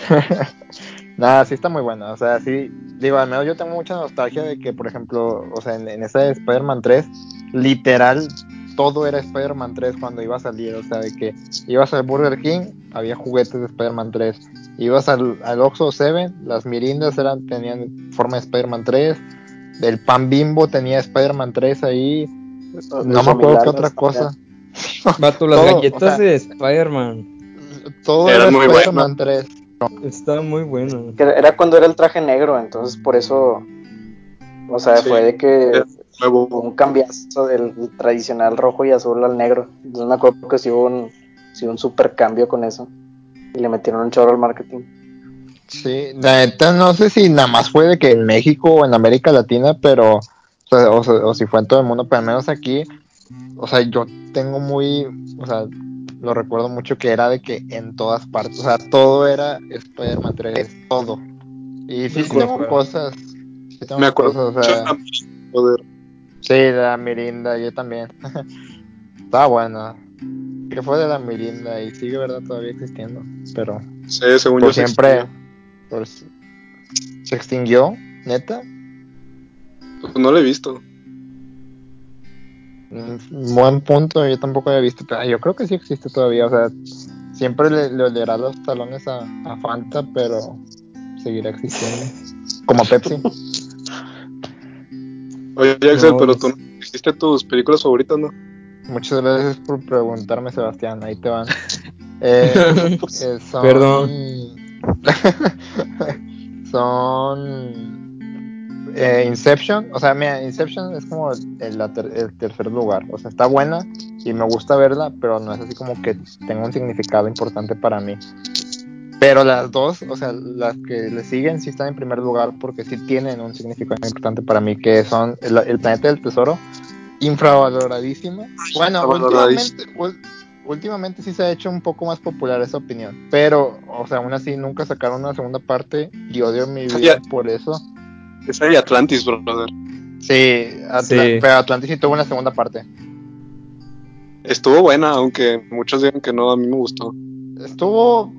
(laughs) Nada, sí está muy buena. O sea, sí, digo, al menos yo tengo mucha nostalgia de que, por ejemplo, o sea, en, en esa de Spider-Man 3, literal, todo era Spider-Man 3 cuando iba a salir. O sea, de que ibas al Burger King, había juguetes de Spider-Man 3. Ibas al, al Oxxo 7, las mirindas eran, tenían forma de Spider-Man 3. El pan bimbo tenía Spider-Man 3 ahí. No me acuerdo qué otra cosa. (laughs) Vato, las Todo, galletas o sea- de Spider-Man. Todo era muy Spider-Man 3. Está muy bueno. Era cuando era el traje negro, entonces por eso, o sea, Sí. fue de que nuevo. un cambiazo del tradicional rojo y azul al negro. Entonces me acuerdo que sí hubo un, sí hubo un super cambio con eso. Y le metieron un chorro al marketing. Sí, la neta no sé si nada más fue de que en México o en América Latina, pero, o, sea, o, si fue en todo el mundo, pero al menos aquí, o sea, yo tengo muy, o sea, lo recuerdo mucho que era de que en todas partes, o sea, todo era Spider-Man 3, todo. Y sí, tengo acuerdo. cosas, sí tengo Me acuerdo cosas, o sea, Joder. sí, de la Mirinda, yo también. (laughs) Estaba buena. Que fue de la Mirinda y sigue, ¿verdad? Todavía existiendo, pero... Sí, según yo siempre. Si- se extinguió neta Pues no lo he visto. Mm, buen punto yo tampoco había visto pero yo creo que sí existe todavía o sea siempre le, le olerá los talones a, a Fanta pero seguirá existiendo como Pepsi (laughs) Oye, Axel, No, pero es- tú no dijiste tus películas favoritas, ¿no? muchas gracias por preguntarme Sebastián ahí te van (laughs) Eh, eh, son, Perdón. (laughs) son eh, Inception, o sea, mira, Inception es como el, la ter- el tercer lugar, o sea, está buena y me gusta verla, pero no es así como que tenga un significado importante para mí. Pero las dos, o sea, las que le siguen sí están en primer lugar porque sí tienen un significado importante para mí, que son el, el planeta del tesoro, infravaloradísima. Bueno, últimamente, últimamente sí se ha hecho un poco más popular esa opinión, pero, o sea, aún así nunca sacaron una segunda parte y odio mi vida por eso. Esa de Atlantis, brother. Sí, pero Atlantis sí tuvo una segunda parte. Estuvo buena, aunque muchos digan que no, a mí me gustó. Estuvo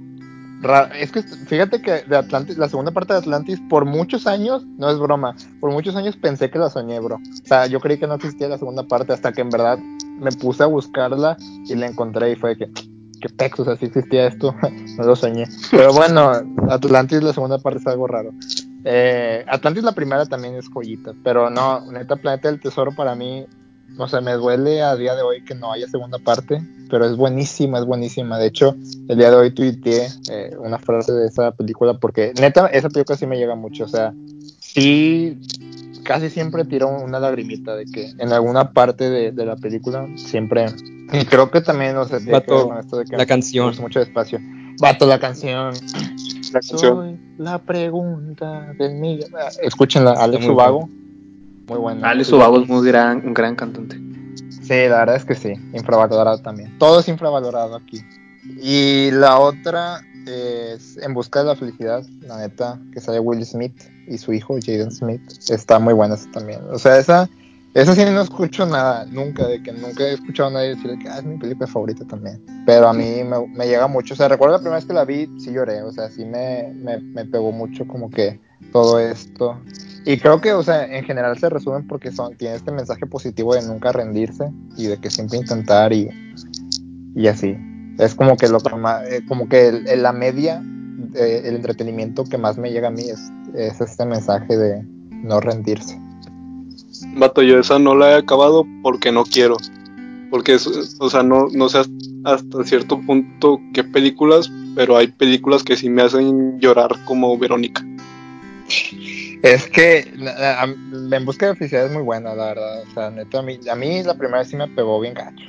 Es que fíjate que de Atlantis, la segunda parte de Atlantis, por muchos años, no es broma, por muchos años pensé que la soñé, bro. O sea, yo creí que no existía la segunda parte hasta que en verdad me puse a buscarla y la encontré y fue que, qué pex, o sea, sí existía esto, (laughs) no lo soñé. Pero bueno, Atlantis, la segunda parte es algo raro. Eh, Atlantis, la primera también es joyita, pero no, neta, Planeta del Tesoro para mí, no sé, me duele a día de hoy que no haya segunda parte, pero es buenísima, es buenísima. De hecho, el día de hoy tuiteé eh, una frase de esa película porque neta, esa película sí me llega mucho. O sea, sí, casi siempre tiro una lagrimita de que en alguna parte de, de la película siempre. Y creo que también, o sea, tiene que ver Vato, con esto de que la canción. mucho despacio. Vato, la canción. La canción. Soy la pregunta del millón. Ah, Escúchenla, Alex Ubago. Muy buena. Alex Ubago es muy gran, un gran cantante. Sí, la verdad es que sí, infravalorado también. Todo es infravalorado aquí. Y la otra es En Busca de la Felicidad, la neta, que sale Will Smith y su hijo Jaden Smith. Está muy buena esa también. O sea, esa, esa sí no escucho nada, nunca, de que nunca he escuchado a nadie decir que ah, es mi película favorita también. Pero a mí me, me llega mucho. O sea, recuerdo la primera vez que la vi, sí lloré. O sea, sí me, me, me pegó mucho como que todo esto. Y creo que, o sea, en general se resumen porque son, tiene este mensaje positivo de nunca rendirse y de que siempre intentar y, y así. Es como que lo que más, eh, como que el- el- la media, eh, el entretenimiento que más me llega a mí es, es este mensaje de no rendirse. Vato, yo esa no la he acabado porque no quiero. Porque, es- o sea, no, no sé hasta cierto punto qué películas, pero hay películas que sí me hacen llorar como Verónica. (laughs) Es que la- a- En Busca de Felicidad es muy buena, la verdad. O sea, neta, a mí, a mí la primera vez sí me pegó bien gacho.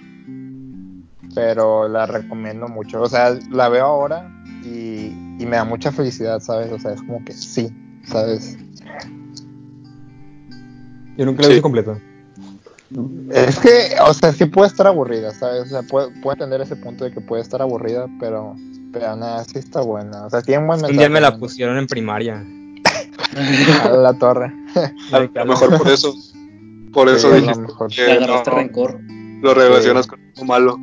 Pero la recomiendo mucho. O sea, la veo ahora y, y me da mucha felicidad, ¿sabes? O sea, es como que sí, ¿sabes? Yo nunca la he Sí. visto completa. Es que, o sea, sí puede estar aburrida, ¿sabes? O sea, puede, puede entender ese punto de que puede estar aburrida, pero, pero nada, sí está buena. O sea, tiene un buen Un mensaje. día me la pusieron en primaria. A la torre. (laughs) A lo mejor por eso. Por eso Sí, dijiste que agarraste no, rencor. lo relacionas con algo malo.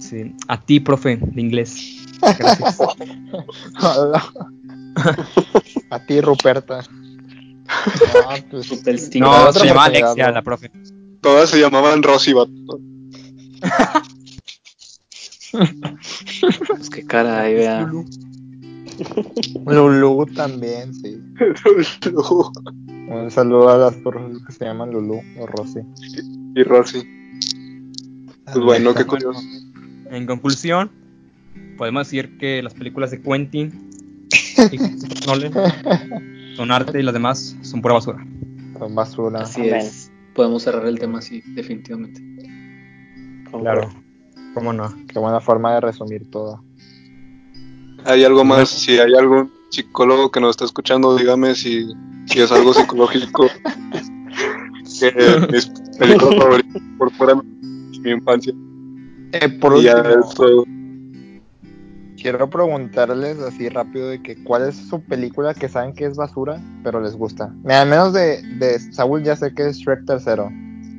Sí. A ti, profe, de inglés. Gracias. (laughs) A ti, Ruperta. (laughs) No, pues. No, otra se llama oportunidad, Alexia, la profe. Todas se llamaban Rosy. Pues qué cara ahí, vea. Lulu también, sí. (laughs) Un saludo a las porras que se llaman Lulu o Rosy. y Rosy. Pues bueno, qué curioso. En conclusión, podemos decir que las películas de Quentin y Nolan (laughs) son arte y las demás son pura basura. Son basura. Así Amén. es. Podemos cerrar el tema así, definitivamente. Claro. ¿Cómo no? Qué buena forma de resumir todo. ¿Hay algo más? Si hay algún psicólogo que nos está escuchando, dígame si, si es algo psicológico. (laughs) que mis películas favoritas por fuera de mi infancia. Eh, por Y ya último, es todo. quiero preguntarles así rápido de que cuál es su película que saben que es basura, pero les gusta. Al menos de, de Saúl ya sé que es Shrek tercero,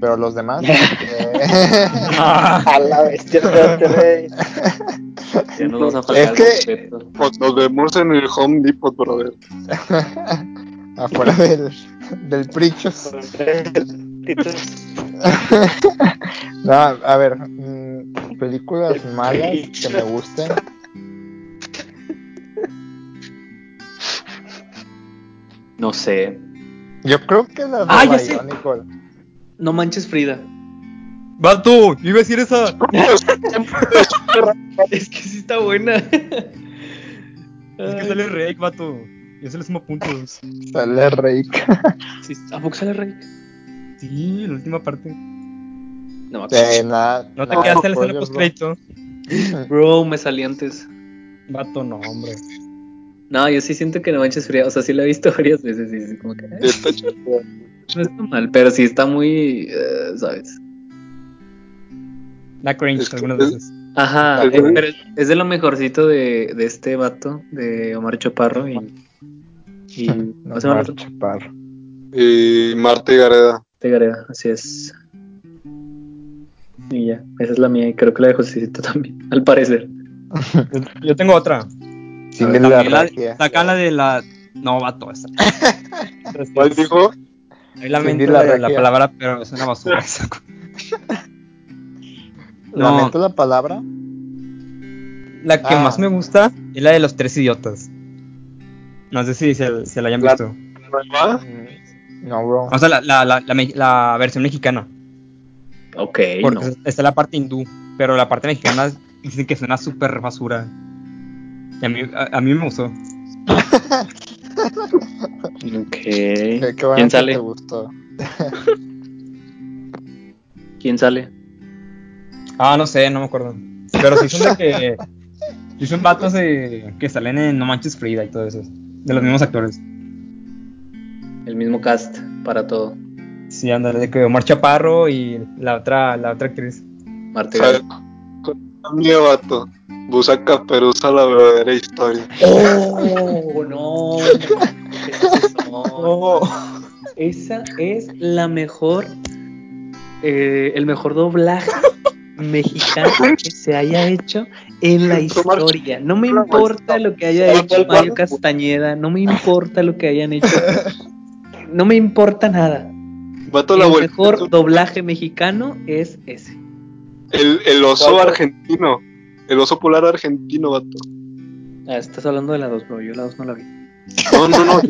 pero los demás... eh, (laughs) A la bestia. Ya vamos a faltar Es que-. Pues nos vemos en el Home Depot, brother. (laughs) afuera del, del Prichos. (laughs) No, a ver, mm, películas malas que me gusten. No sé. Yo creo que las de Ah. Bionicle. No manches Frida. ¡Vato! Iba a decir esa. (laughs) Es que sí está buena. Es que sale Rey, vato. Y eso le suma puntos. Sale Reik. Sí, ¿A poco sale Rey? Sí, la última parte. No, me Eh, nada, ¿No te nada, quedaste en la escena spoilers, post bro. crédito? (laughs) Bro, me salí antes. Vato, no, hombre. No, yo sí siento que No Manches Frida. O sea, sí la he visto (laughs) varias veces. Y sí, como que. No está mal, pero sí está muy. eh, ¿Sabes? Da cringe Es que- algunas es- veces. Ajá, Es eh, de- pero es de lo mejorcito de, de este vato, de Omar Chaparro. Y. y (laughs) Omar otro? Chaparro. Y Marta y Gareda. De Gareda, así es. Y ya, esa es la mía. Y creo que la de Josecito también, al parecer. (laughs) Yo, tengo otra. Cindy También la la, saca la de la. No, vato, esa. ¿Cuál dijo? Ahí lamento la la, la palabra, pero es una basura (laughs) esa. No. Lamento la palabra. La que Ah. más me gusta es la de los tres idiotas. No sé si se, se la hayan La- visto. ¿Nueva? Mm, No, bro. O sea, la, la, la, la la versión mexicana. Ok, Porque no. está la parte hindú. Pero la parte mexicana (laughs) dicen que suena súper basura. Y a mí, a, a mí me gustó. (laughs) Ok. Qué, qué bueno ¿Quién sale? te gustó. (laughs) ¿Quién sale? Ah, no sé, no me acuerdo. Pero sí son de que. Sí son vatos de, que salen en No Manches Frida y todo eso. De los mismos actores. El mismo cast para todo. Sí, ándale, de que Omar Chaparro y la otra, la otra actriz. Marte ¿Sabes? Mi vato. Busa Caperuza, la verdadera historia. ¡Oh! (laughs) No. Esa es la mejor. eh, el mejor doblaje mexicano que se haya hecho en la historia. No me importa lo que haya hecho Mario Castañeda, no me importa lo que hayan hecho no me importa nada. Vato, la el mejor doblaje mexicano es ese. El, el oso ¿Cuál? argentino. El oso polar argentino, vato. Ah, estás hablando de la 2, bro. Yo la 2 no la vi. No, no, no. (laughs)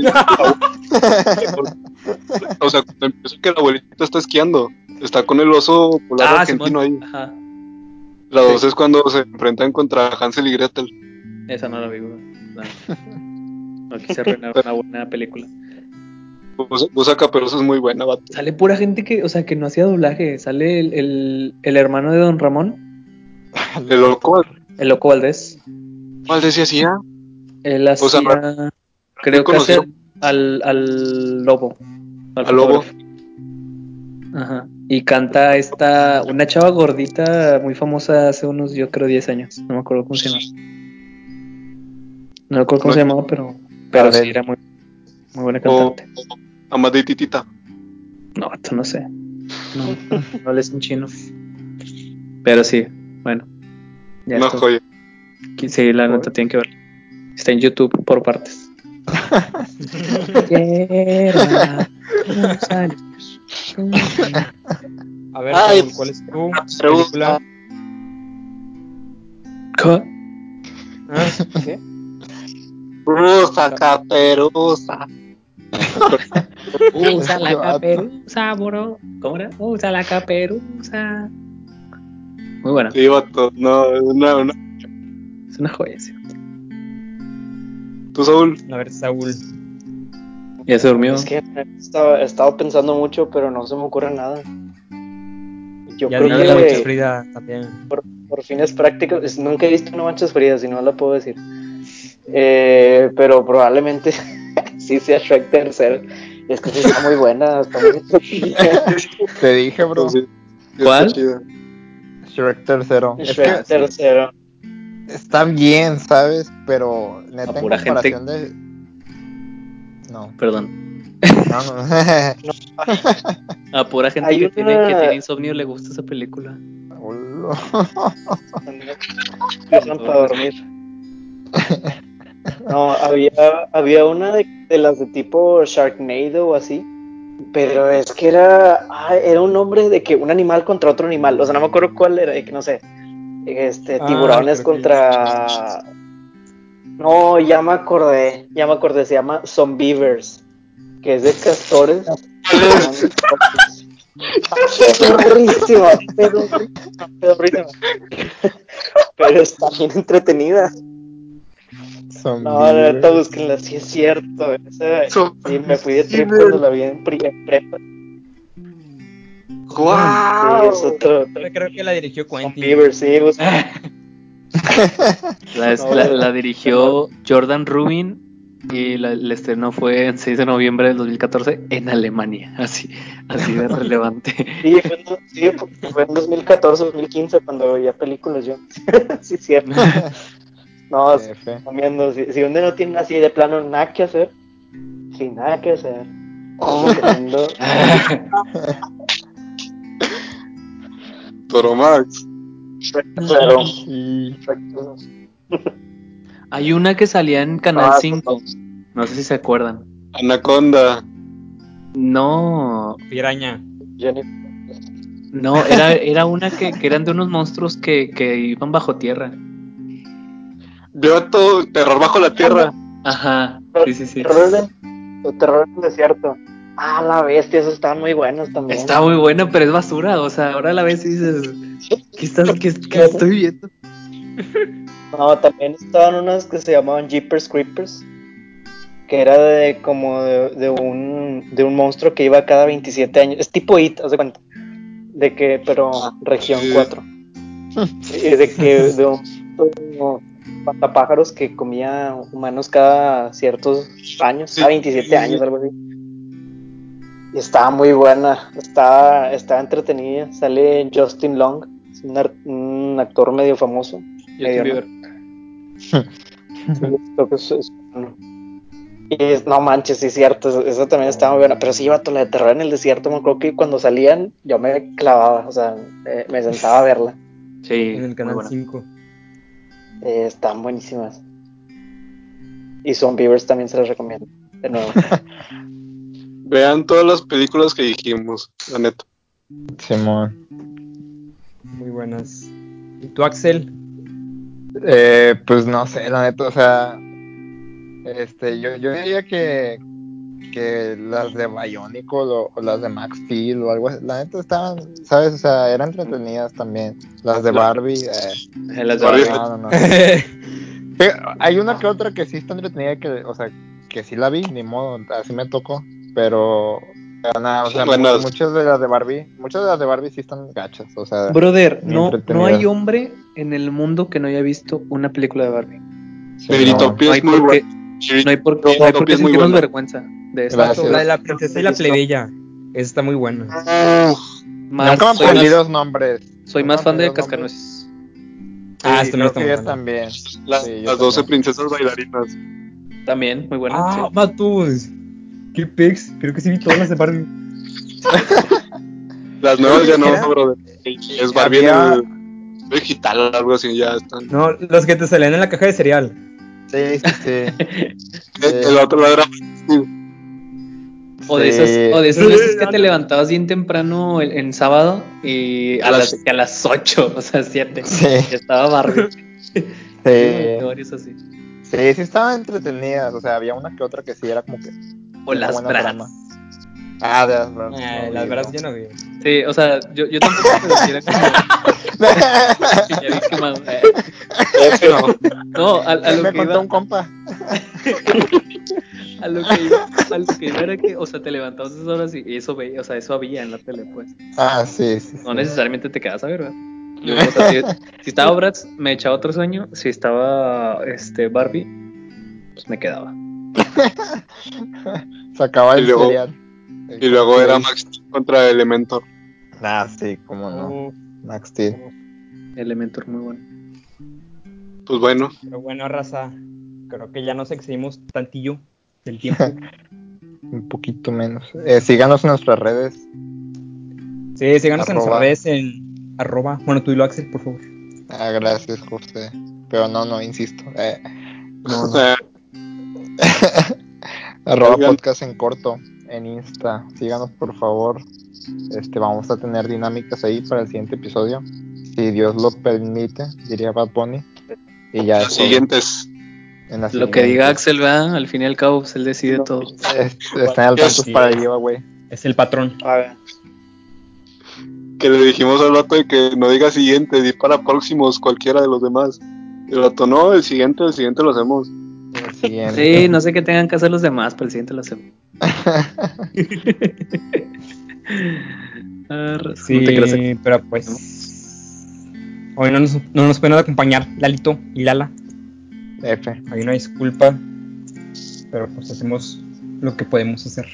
o sea, cuando empieza que el abuelito está esquiando. Está con el oso polar argentino Simón. ahí. Ajá. La dos es cuando se enfrentan contra Hansel y Gretel. Esa no la vi, bro. No, (laughs) no quise arruinar una buena película. Bus- Busca Caperuso es muy buena, vato. Sale pura gente que, o sea, que no hacía doblaje. Sale el, el, el hermano de Don Ramón, (laughs) El loco, el loco Valdés. ¿cuál decía así? ah? Él hacía, O sea, creo que hacía al, al lobo. Al lobo. Ajá. Y canta esta, una chava gordita muy famosa hace unos, yo creo, 10 años. No me acuerdo cómo se llama. No me acuerdo cómo No. se llamaba, pero, pero sí era muy, muy buena cantante. Amada y Titita. No, esto no sé. No, (laughs) no lees en chino. Pero sí, bueno. Ya No, esto- joya. Sí, la nota tienen que ver. Está en YouTube por partes. Años. A ver, Ay, ¿cuál es tu película? Co- Ah, ¿qué? Rusa, Caperusa. (laughs) Usa la caperuza, bro. ¿Cómo era? Usa la caperuza. Muy buena. Sí, vato. No, una, una. Es una joya, sí. Tú, Saúl. A ver, Saúl. Ya se durmió. Es que he estado, pensando mucho, pero no se me ocurre nada. Yo Ya creo no la mancha que Frida también. por, por fines prácticos, es- nunca he visto una manchas frías, si no la puedo decir. Eh, pero probablemente sí sea Shrek tercero. Es que sí está muy buena. Está muy (laughs) Te dije, bro. Sí, sí, ¿Cuál? Shrek tercero. Es Shrek que tercero. está bien, ¿sabes? Pero neta en pura gente- de... No, Perdón. no, no. A (laughs) pura gente que, una- tiene, que tiene insomnio le gusta esa película. Hola. Empiezan para dormir. (laughs) No, había, había una de, de las de tipo Sharknado o así. Pero es que era, ah, era un nombre de que un animal contra otro animal. O sea, no me acuerdo cuál era, de que no sé. Este, Ah, tiburones que- contra. No, ya me acordé. Ya me acordé. Se llama Zombievers. Que es de castores. Pedorrísima, pedorrísima, pedorrísima. (laughs) Pero está bien entretenida. Son No, la neta, búsquenla, sí es cierto. Esa, sí, me fui de trip cuando la vi en, en prepa. ¡Guau! Sí, es otro. creo que la dirigió Quentin. Bieber, sí, (laughs) La, No, la- la dirigió Jordan Rubin y la- el estreno fue el 6 de noviembre del 2014 en Alemania. Así, así de relevante. (laughs) Sí, fue, en- sí, fue- fue en 2014, 2015 cuando veía películas yo. (laughs) sí, cierto. No, comiendo. Si, si uno no tiene así de plano nada que hacer, sin nada que hacer. (laughs) Recomiendo Toro (laughs) Max. Shrek Tercero. Sí. Shrek (laughs) Tercero. Hay una que salía en Canal Ah, 5. No sé si se acuerdan. Anaconda. No, Piraña. Jennifer. no, era, era una que, que eran de unos monstruos que, que iban bajo tierra. Vio todo terror bajo la tierra. Ajá, sí, sí, sí. Terror en el, terror desierto. Ah, la bestia, esos estaban muy buenos también. Está muy buena, pero es basura. O sea, ahora la ves y dices, ¿qué, estás, qué, qué estoy viendo? (laughs) No, también estaban unas que se llamaban Jeepers Creepers. Que era de como de, de un de un monstruo que iba cada 27 años. Es tipo IT, haz de cuenta. De que, pero región sí. 4. (laughs) Y de que de un como patapájaros que comía humanos cada ciertos años, Sí. cada 27 años, algo así. Y estaba muy buena, estaba, estaba entretenida. Sale Justin Long, es un, actor medio famoso. Medio, Bieber. Sí, creo que eso es bueno. Y es- no manches, sí es cierto, eso, eso también estaba muy buena. Pero sí, vato, la de terror en el desierto, me acuerdo que cuando salían yo me clavaba, o sea, eh, me sentaba a verla. Sí, En el canal buena. 5. Eh, están buenísimas. Y Zombievers también se las recomiendo. De nuevo. (laughs) Vean todas las películas que dijimos, la neta. Simón. Muy buenas. ¿Y tú, Axel? Eh, pues no sé, la neta, o sea, este, yo, yo diría que, que las de Bionicle o, o las de Max Steel o algo así, la neta estaban, ¿sabes? O sea, eran entretenidas también. Las de Barbie, eh, Eh, las de Barbie. No, no, no. (laughs) Pero hay una que otra que sí está entretenida, que, o sea, que sí la vi, ni modo, así me tocó, pero, nada, o sea, muchas de las de Barbie, muchas de las de Barbie sí están gachas, o sea, Brother, no, no hay hombre en el mundo que no haya visto una película de Barbie. sí, No hay muy qué, no hay por, No, no hay por qué es muy sentirnos buena. vergüenza de eso. Gracias. La de la princesa y la plebeya. Esa está muy buena. Uf, Más, Nunca me soy más, nombres. soy más fan de. Cascanueces. Ah, Sí, esta creo también está que muy también. la- Sí, las 12 también. princesas bailarinas. También, muy buena. Ah, sí. Matus. Qué pex. Creo que sí vi todas las de Barbie. (laughs) Las nuevas ya no, ¿Era? brother. Es Barbie Había- en el digital, algo así, ya están. No, los que te salían en la caja de cereal. Sí, sí, sí. (laughs) El, el otro lado era O de Sí. esas, o de esas Sí, veces que te levantabas bien temprano el, en sábado y a A las, a las 8, o sea, 7. Sí. Estaba Barbie. (laughs) Sí. Así. Sí, sí estaban entretenidas. O sea, había una que otra que sí era como que. O las trama. Ah, de las Bratz. Eh, no las vi, veras no. yo no vi. Sí, o sea, yo, yo tampoco, pero sí era como. Ya vi quemado. Eh, no. A, a lo me que contó iba, un compa. a lo que iba, a lo que iba era que, o sea, te levantabas esas horas y eso veía, o sea, eso había en la tele, pues. Ah, sí, sí. No sí. necesariamente te quedas a ver, ¿verdad? Yo, o sea, si, si estaba Bratz, me echaba otro sueño. Si estaba este Barbie, pues me quedaba. (laughs) Sacaba Y el luego- cereal. Y luego era Max contra Elementor. Ah, sí, cómo no. Max Steel. Elementor muy bueno. Pues bueno, pero bueno, raza. Creo que ya nos excedimos tantillo del tiempo. (laughs) Un poquito menos. Eh, síganos en nuestras redes. Sí, síganos en nuestras redes en arroba. Bueno, tú y lo Axel, por favor. Ah, gracias, José. Pero no, no, insisto. Eh, No, no. (laughs) (laughs) arroba Oigan. podcast en corto en Insta. Síganos, por favor. Este, vamos a tener dinámicas ahí para el siguiente episodio. Si Dios lo permite, diría Bad Bunny. Y ya todo. siguientes. En Lo que diga. Axel, ¿verdad? Al fin y al cabo, pues él decide todo. Es- Están al tanto Sí. para el giveaway. Es el patrón. A ver. Que le dijimos al vato de que no diga siguiente, di para próximos cualquiera de los demás. Y el vato, no, el siguiente, el siguiente lo hacemos. El siguiente. Sí, no sé qué tengan que hacer los demás, pero el siguiente lo hacemos. (laughs) (laughs) Ah, Sí, no te creas. pero pues. Hoy no nos, no nos pueden acompañar Lalito y Lala. F. Hay una disculpa. Pero pues hacemos lo que podemos hacer.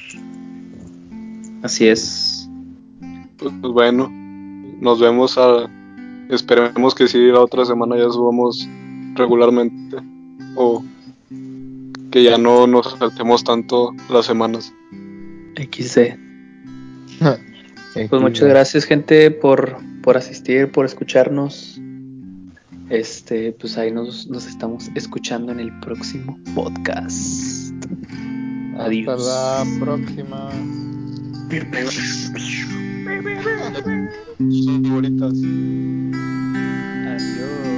Así es. Pues, pues bueno, nos vemos a... Esperemos que sí, la otra semana ya subamos regularmente. O que ya no nos saltemos tanto las semanas. Pues muchas gracias, gente, por, por asistir, por escucharnos. Este, pues ahí nos, nos estamos escuchando en el próximo podcast. Adiós. Hasta la próxima. Sus favoritas. Adiós.